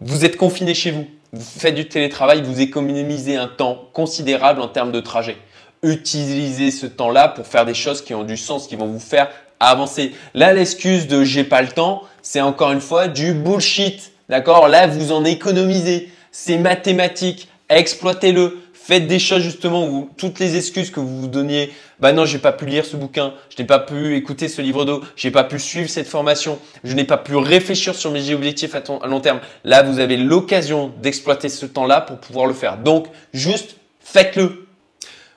Vous êtes confiné chez vous, vous faites du télétravail, vous économisez un temps considérable en termes de trajet. Utilisez ce temps-là pour faire des choses qui ont du sens, qui vont vous faire avancer. Là, l'excuse de j'ai pas le temps, c'est encore une fois du bullshit. D'accord? Là, vous en économisez. C'est mathématique. Exploitez-le. Faites des choses justement où toutes les excuses que vous vous donniez, bah non, j'ai pas pu lire ce bouquin, je n'ai pas pu écouter ce livre d'eau, j'ai pas pu suivre cette formation, je n'ai pas pu réfléchir sur mes objectifs à, long terme. Là, vous avez l'occasion d'exploiter ce temps-là pour pouvoir le faire. Donc, juste faites-le.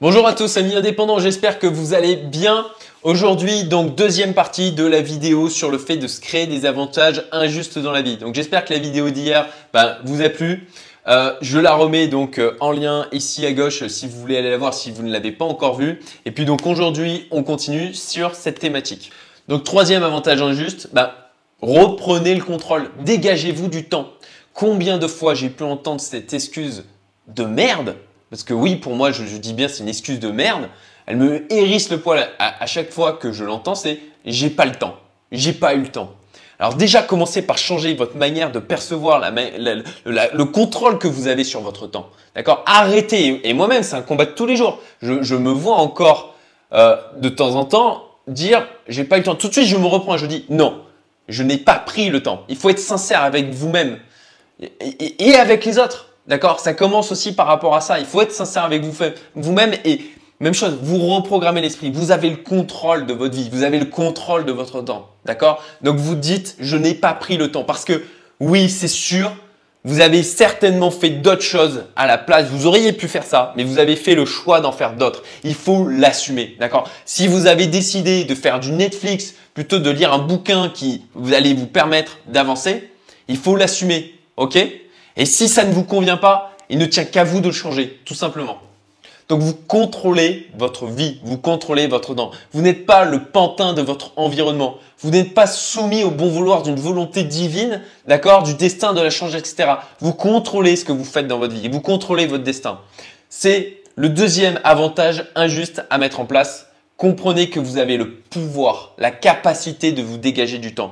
Bonjour à tous, amis indépendants, j'espère que vous allez bien. Aujourd'hui, donc deuxième partie de la vidéo sur le fait de se créer des avantages injustes dans la vie. Donc j'espère que la vidéo d'hier ben, vous a plu. Euh, je la remets donc euh, en lien ici à gauche si vous voulez aller la voir si vous ne l'avez pas encore vue. Et puis donc aujourd'hui, on continue sur cette thématique. Donc troisième avantage injuste, ben, reprenez le contrôle, dégagez-vous du temps. Combien de fois j'ai pu entendre cette excuse de merde? Parce que oui, pour moi, je dis bien c'est une excuse de merde elle me hérisse le poil à, chaque fois que je l'entends, c'est j'ai pas le temps, j'ai pas eu le temps. Alors déjà, commencez par changer votre manière de percevoir le contrôle que vous avez sur votre temps. D'accord? Arrêtez. Et moi-même, c'est un combat de tous les jours. Je, me vois encore euh, de temps en temps dire j'ai pas eu le temps. Tout de suite, je me reprends. Je dis non, je n'ai pas pris le temps. Il faut être sincère avec vous-même et, avec les autres. D'accord? Ça commence aussi par rapport à ça. Il faut être sincère avec vous-même et même chose, vous reprogrammez l'esprit. Vous avez le contrôle de votre vie. Vous avez le contrôle de votre temps. D'accord? Donc vous dites, je n'ai pas pris le temps. Parce que oui, c'est sûr, vous avez certainement fait d'autres choses à la place. Vous auriez pu faire ça, mais vous avez fait le choix d'en faire d'autres. Il faut l'assumer. D'accord? Si vous avez décidé de faire du Netflix plutôt de lire un bouquin qui vous allez vous permettre d'avancer, il faut l'assumer. OK? Et si ça ne vous convient pas, il ne tient qu'à vous de le changer, tout simplement. Donc vous contrôlez votre vie, vous contrôlez votre temps. Vous n'êtes pas le pantin de votre environnement. Vous n'êtes pas soumis au bon vouloir d'une volonté divine, d'accord, du destin de la change, etc. Vous contrôlez ce que vous faites dans votre vie. Vous contrôlez votre destin. C'est le deuxième avantage injuste à mettre en place. Comprenez que vous avez le pouvoir, la capacité de vous dégager du temps.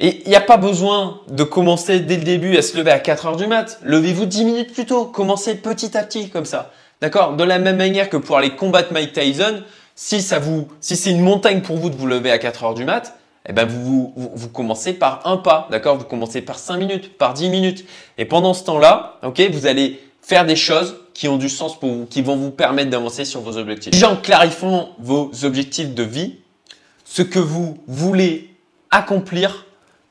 Et il n'y a pas besoin de commencer dès le début à se lever à 4 heures du mat. Levez-vous 10 minutes plus tôt. Commencez petit à petit comme ça. D'accord? De la même manière que pour aller combattre Mike Tyson, si ça vous, si c'est une montagne pour vous de vous lever à 4 heures du mat, eh ben vous, vous, commencez par un pas, d'accord? Vous commencez par 5 minutes, par 10 minutes. Et pendant ce temps-là, ok, vous allez faire des choses qui ont du sens pour vous, qui vont vous permettre d'avancer sur vos objectifs. Déjà en clarifiant vos objectifs de vie, ce que vous voulez accomplir,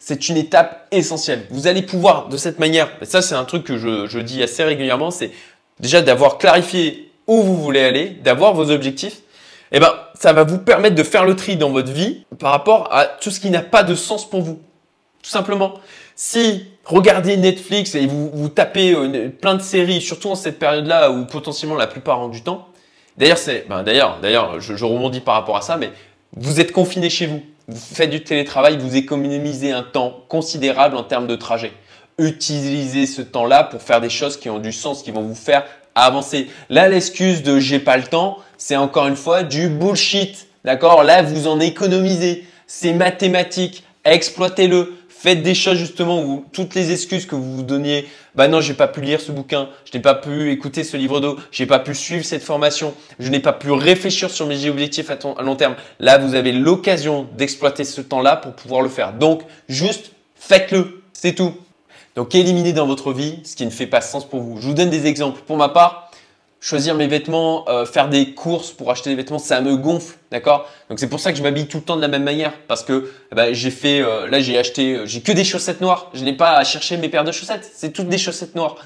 c'est une étape essentielle. Vous allez pouvoir de cette manière, et ça c'est un truc que je, dis assez régulièrement, c'est déjà d'avoir clarifié où vous voulez aller, d'avoir vos objectifs, eh ben, ça va vous permettre de faire le tri dans votre vie par rapport à tout ce qui n'a pas de sens pour vous. Tout simplement. Si regardez Netflix et vous, tapez euh, plein de séries, surtout en cette période-là où potentiellement la plupart du temps, d'ailleurs, c'est, ben, je rebondis par rapport à ça, mais vous êtes confiné chez vous. Vous faites du télétravail, vous économisez un temps considérable en termes de trajet utilisez ce temps-là pour faire des choses qui ont du sens, qui vont vous faire avancer. Là, l'excuse de j'ai pas le temps, c'est encore une fois du bullshit. D'accord? Là, vous en économisez. C'est mathématique. Exploitez-le. Faites des choses justement où toutes les excuses que vous vous donniez, bah non, j'ai pas pu lire ce bouquin, je n'ai pas pu écouter ce livre d'eau, j'ai pas pu suivre cette formation, je n'ai pas pu réfléchir sur mes objectifs à, à long terme. Là, vous avez l'occasion d'exploiter ce temps-là pour pouvoir le faire. Donc, juste faites-le. C'est tout. Donc éliminez dans votre vie ce qui ne fait pas sens pour vous. Je vous donne des exemples. Pour ma part, choisir mes vêtements, euh, faire des courses pour acheter des vêtements, ça me gonfle, d'accord? Donc c'est pour ça que je m'habille tout le temps de la même manière parce que eh ben, j'ai fait, euh, là j'ai acheté, euh, j'ai que des chaussettes noires. Je n'ai pas à chercher mes paires de chaussettes, c'est toutes des chaussettes noires.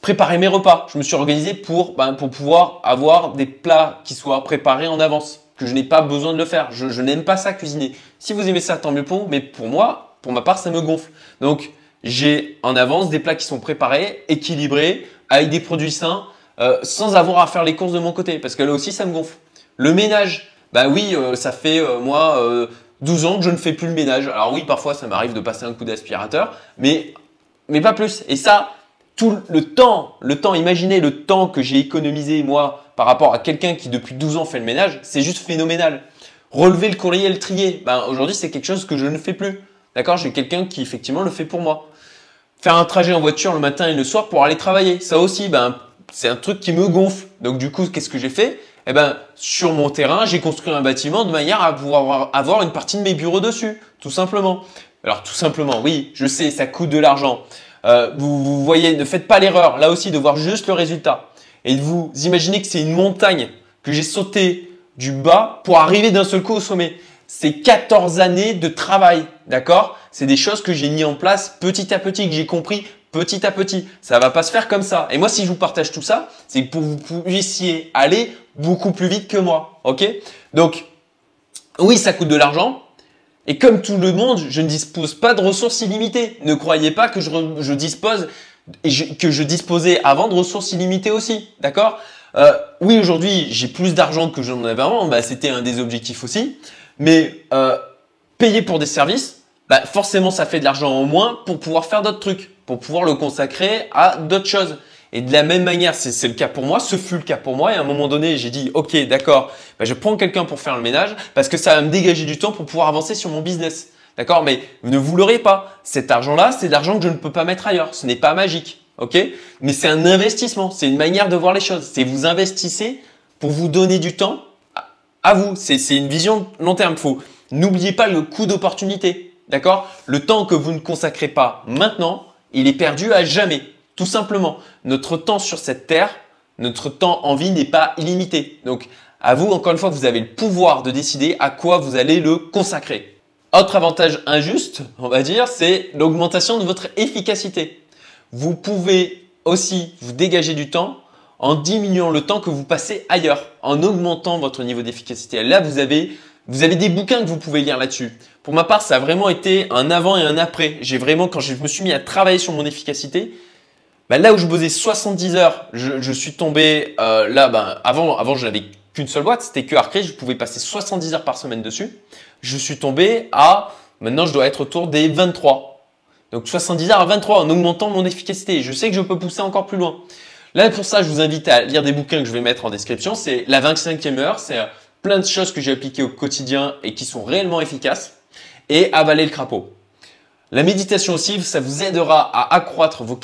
préparer mes repas, je me suis organisé pour, ben, pour pouvoir avoir des plats qui soient préparés en avance, que je n'ai pas besoin de le faire. Je, n'aime pas ça cuisiner. Si vous aimez ça, tant mieux pour vous, mais pour moi, pour ma part, ça me gonfle. Donc j'ai en avance des plats qui sont préparés, équilibrés, avec des produits sains, euh, sans avoir à faire les courses de mon côté, parce que là aussi ça me gonfle. Le ménage, bah oui, euh, ça fait euh, moi 12 ans que je ne fais plus le ménage. Alors oui, parfois ça m'arrive de passer un coup d'aspirateur, mais mais pas plus. Et ça, tout le temps, le temps, imaginez le temps que j'ai économisé moi par rapport à quelqu'un qui depuis 12 ans fait le ménage, c'est juste phénoménal. Relever le courrier et le trier, ben aujourd'hui c'est quelque chose que je ne fais plus. D'accord? J'ai quelqu'un qui effectivement le fait pour moi. faire un trajet en voiture le matin et le soir pour aller travailler. Ça aussi, ben, c'est un truc qui me gonfle. Donc du coup, qu'est-ce que j'ai fait? Eh ben, sur mon terrain, j'ai construit un bâtiment de manière à pouvoir avoir une partie de mes bureaux dessus, tout simplement. Alors tout simplement, oui, je sais, ça coûte de l'argent. Euh, vous, voyez, ne faites pas l'erreur, là aussi, de voir juste le résultat. Et vous imaginez que c'est une montagne que j'ai sauté du bas pour arriver d'un seul coup au sommet. C'est 14 années de travail, d'accord? C'est des choses que j'ai mis en place petit à petit, que j'ai compris petit à petit. Ça va pas se faire comme ça. Et moi, si je vous partage tout ça, c'est pour que vous puissiez aller beaucoup plus vite que moi, ok? Donc, oui, ça coûte de l'argent, et comme tout le monde, je ne dispose pas de ressources illimitées. Ne croyez pas que je, dispose que je disposais avant de ressources illimitées aussi, d'accord? Euh, Oui, aujourd'hui, j'ai plus d'argent que j'en avais avant. Bah, C'était un des objectifs aussi. Mais euh, payer pour des services, bah, forcément, ça fait de l'argent en moins pour pouvoir faire d'autres trucs, pour pouvoir le consacrer à d'autres choses. Et de la même manière, c'est le cas pour moi, ce fut le cas pour moi. Et à un moment donné, j'ai dit, OK, d'accord, bah, je prends quelqu'un pour faire le ménage parce que ça va me dégager du temps pour pouvoir avancer sur mon business. D'accord? Mais ne vous l'aurez pas. Cet argent-là, c'est de l'argent que je ne peux pas mettre ailleurs. Ce n'est pas magique. OK? Mais c'est un investissement. C'est une manière de voir les choses. C'est vous investissez pour vous donner du temps à vous. C'est une vision long terme. Faut n'oubliez pas le coût d'opportunité. D'accord? Le temps que vous ne consacrez pas maintenant, il est perdu à jamais. Tout simplement, notre temps sur cette terre, notre temps en vie n'est pas illimité. Donc, à vous, encore une fois, vous avez le pouvoir de décider à quoi vous allez le consacrer. Autre avantage injuste, on va dire, c'est l'augmentation de votre efficacité. Vous pouvez aussi vous dégager du temps en diminuant le temps que vous passez ailleurs, en augmentant votre niveau d'efficacité. Là, vous avez, vous avez des bouquins que vous pouvez lire là-dessus. Pour ma part, ça a vraiment été un avant et un après. J'ai vraiment, quand je me suis mis à travailler sur mon efficacité, bah, là où je bossais 70 heures, je, suis tombé euh, là, ben, avant, avant je n'avais qu'une seule boîte, c'était que Arcade, je pouvais passer 70 heures par semaine dessus. Je suis tombé à, maintenant je dois être autour des 23. Donc 70 heures à 23 en augmentant mon efficacité. Je sais que je peux pousser encore plus loin. Là, pour ça, je vous invite à lire des bouquins que je vais mettre en description. C'est La 25e heure, c'est euh, plein de choses que j'ai appliquées au quotidien et qui sont réellement efficaces. Et Avaler le crapaud. La méditation aussi, ça vous aidera à accroître vos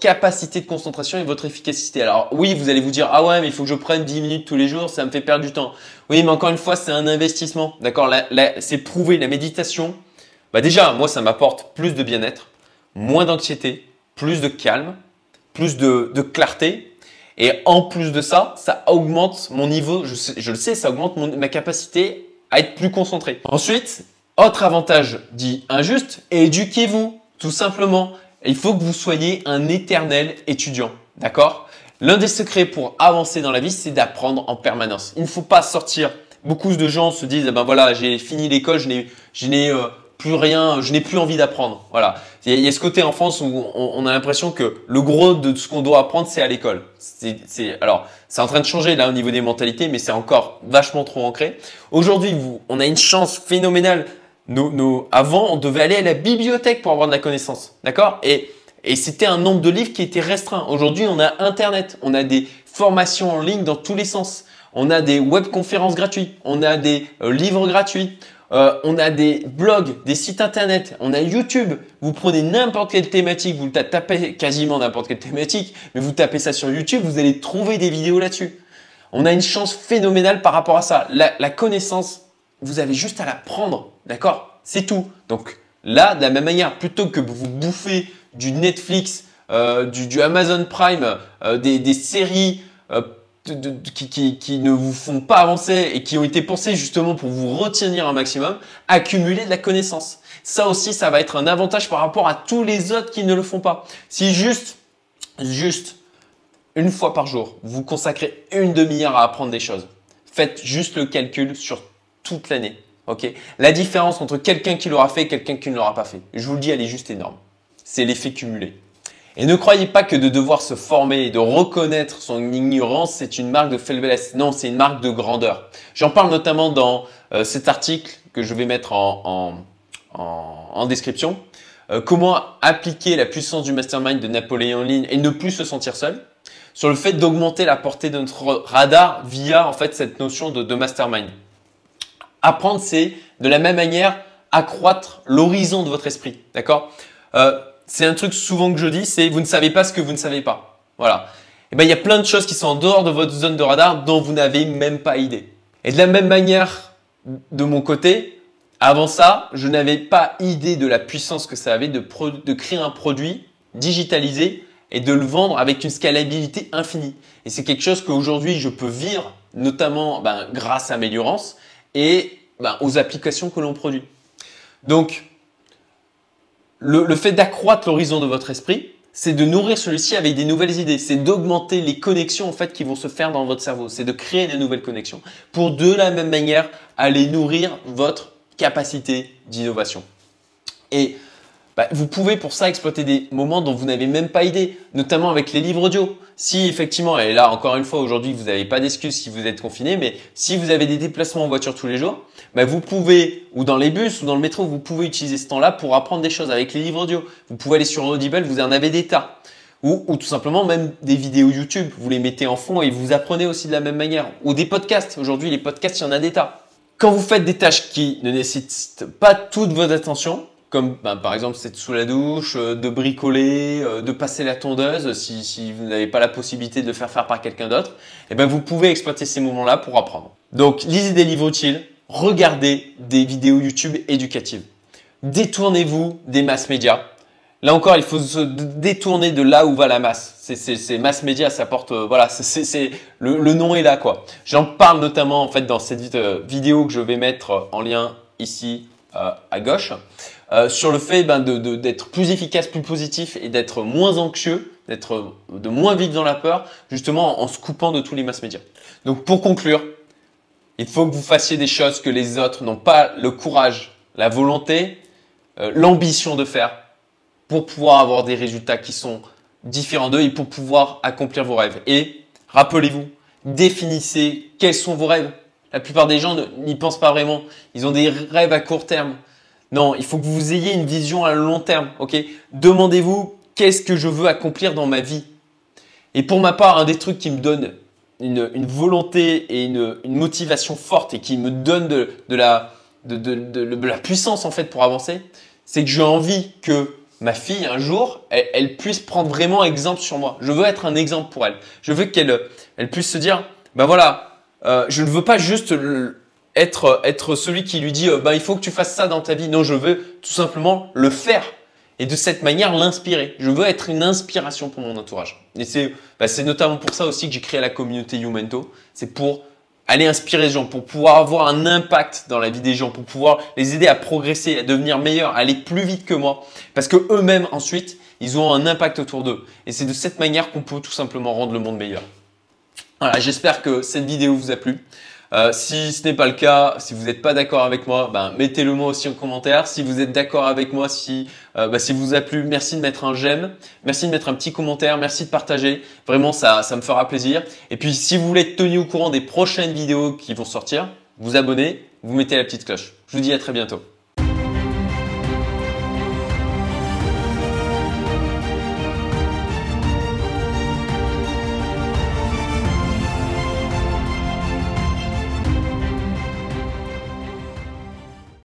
capacités de concentration et votre efficacité. Alors oui, vous allez vous dire, ah ouais, mais il faut que je prenne 10 minutes tous les jours, ça me fait perdre du temps. Oui, mais encore une fois, c'est un investissement. D'accord C'est prouvé, la méditation. Bah déjà, moi, ça m'apporte plus de bien-être, moins d'anxiété, plus de calme, plus de, clarté. Et en plus de ça, ça augmente mon niveau, je, le sais, ça augmente ma capacité à être plus concentré. Ensuite, autre avantage dit injuste, éduquez-vous, tout simplement. Il faut que vous soyez un éternel étudiant, d'accord? L'un des secrets pour avancer dans la vie, c'est d'apprendre en permanence. Il ne faut pas sortir. Beaucoup de gens se disent, eh ben voilà, j'ai fini l'école, je n'ai, je n'ai euh, plus rien, je n'ai plus envie d'apprendre. Voilà. Il y a ce côté en France où on, a l'impression que le gros de ce qu'on doit apprendre, c'est à l'école. C'est, alors, c'est en train de changer là au niveau des mentalités, mais c'est encore vachement trop ancré. Aujourd'hui, on a une chance phénoménale avant, on devait aller à la bibliothèque pour avoir de la connaissance. D'accord? Et, et c'était un nombre de livres qui était restreint. Aujourd'hui, on a Internet, on a des formations en ligne dans tous les sens. On a des webconférences gratuites, on a des euh, livres gratuits, euh, on a des blogs, des sites internet, on a YouTube. Vous prenez n'importe quelle thématique, vous tapez quasiment n'importe quelle thématique, mais vous tapez ça sur YouTube, vous allez trouver des vidéos là-dessus. On a une chance phénoménale par rapport à ça. La, connaissance, vous avez juste à la prendre, d'accord? C'est tout. Donc là, de la même manière, plutôt que vous bouffez du Netflix, euh, du, Amazon Prime, euh, des, séries qui, ne vous font pas avancer et qui ont été pensées justement pour vous retenir un maximum, accumulez de la connaissance. Ça aussi, ça va être un avantage par rapport à tous les autres qui ne le font pas. Si juste, juste une fois par jour, vous consacrez une demi-heure à apprendre des choses, faites juste le calcul sur toute l'année. ok? La différence entre quelqu'un qui l'aura fait et quelqu'un qui ne l'aura pas fait, je vous le dis, elle est juste énorme. C'est l'effet cumulé. Et ne croyez pas que de devoir se former et de reconnaître son ignorance, c'est une marque de faiblesse. Non, c'est une marque de grandeur. J'en parle notamment dans euh, cet article que je vais mettre en, description. Euh, comment appliquer la puissance du mastermind de Napoléon Ligne et ne plus se sentir seul. Sur le fait d'augmenter la portée de notre radar via en fait cette notion de mastermind. Apprendre, c'est de la même manière accroître l'horizon de votre esprit. D'accord? Euh, c'est un truc souvent que je dis, c'est vous ne savez pas ce que vous ne savez pas. Voilà. Et eh ben il y a plein de choses qui sont en dehors de votre zone de radar dont vous n'avez même pas idée. Et de la même manière, de mon côté, avant ça, je n'avais pas idée de la puissance que ça avait de, créer un produit digitalisé et de le vendre avec une scalabilité infinie. Et c'est quelque chose qu'aujourd'hui je peux vivre, notamment ben, grâce à Améliorance et ben, aux applications que l'on produit. Donc, le, fait d'accroître l'horizon de votre esprit, c'est de nourrir celui-ci avec des nouvelles idées, c'est d'augmenter les connexions en qui vont se faire dans votre cerveau, c'est de créer des nouvelles connexions. Pour de la même manière aller nourrir votre capacité d'innovation. Bah, vous pouvez pour ça exploiter des moments dont vous n'avez même pas idée, notamment avec les livres audio. Si effectivement, et là encore une fois aujourd'hui vous n'avez pas d'excuses si vous êtes confiné, mais si vous avez des déplacements en voiture tous les jours, bah, vous pouvez, ou dans les bus ou dans le métro, vous pouvez utiliser ce temps-là pour apprendre des choses avec les livres audio. Vous pouvez aller sur Audible, vous en avez des tas. Ou, ou, tout simplement même des vidéos YouTube, vous les mettez en fond et vous apprenez aussi de la même manière. Ou des podcasts, aujourd'hui les podcasts, il y en a des tas. Quand vous faites des tâches qui ne nécessitent pas toute votre attention, comme ben, par exemple c'est sous la douche, euh, de bricoler, euh, de passer la tondeuse, si, vous n'avez pas la possibilité de le faire faire par quelqu'un d'autre, eh ben vous pouvez exploiter ces moments-là pour apprendre. Donc lisez des livres utiles, regardez des vidéos YouTube éducatives. Détournez-vous des masses médias. Là encore, il faut se détourner de là où va la masse. C'est mass médias, ça porte, euh, voilà, c'est le, le, nom est là quoi. J'en parle notamment en fait dans cette vidéo que je vais mettre en lien ici à gauche. Euh, sur le fait ben, d'être plus efficace, plus positif et d'être moins anxieux, d'être de moins vivre dans la peur, justement en, se coupant de tous les masses médias. Donc pour conclure, il faut que vous fassiez des choses que les autres n'ont pas le courage, la volonté, euh, l'ambition de faire pour pouvoir avoir des résultats qui sont différents d'eux et pour pouvoir accomplir vos rêves. Et rappelez-vous, définissez quels sont vos rêves. La plupart des gens n'y pensent pas vraiment. Ils ont des rêves à court terme. Non, il faut que vous ayez une vision à long terme. Ok? Demandez-vous qu'est-ce que je veux accomplir dans ma vie? Et pour ma part, un des trucs qui me donne une, volonté et une, motivation forte et qui me donne de, la, puissance en fait pour avancer, c'est que j'ai envie que ma fille un jour, elle, puisse prendre vraiment exemple sur moi. Je veux être un exemple pour elle. Je veux qu'elle elle puisse se dire, ben voilà, euh, je ne veux pas juste être, être celui qui lui dit, bah, il faut que tu fasses ça dans ta vie. Non, je veux tout simplement le faire. Et de cette manière, l'inspirer. Je veux être une inspiration pour mon entourage. Et c'est bah, notamment pour ça aussi que j'ai créé la communauté Youmento. C'est pour aller inspirer les gens, pour pouvoir avoir un impact dans la vie des gens, pour pouvoir les aider à progresser, à devenir meilleurs, à aller plus vite que moi. Parce que eux-mêmes, ensuite, ils ont un impact autour d'eux. Et c'est de cette manière qu'on peut tout simplement rendre le monde meilleur. Voilà, j'espère que cette vidéo vous a plu. Euh, si ce n'est pas le cas, si vous n'êtes pas d'accord avec moi, ben, mettez-le moi aussi en commentaire. Si vous êtes d'accord avec moi, si, euh, ben, si vous a plu, merci de mettre un j'aime, merci de mettre un petit commentaire, merci de partager. Vraiment, ça, ça me fera plaisir. Et puis, si vous voulez être tenu au courant des prochaines vidéos qui vont sortir, vous abonnez, vous mettez la petite cloche. Je vous dis à très bientôt.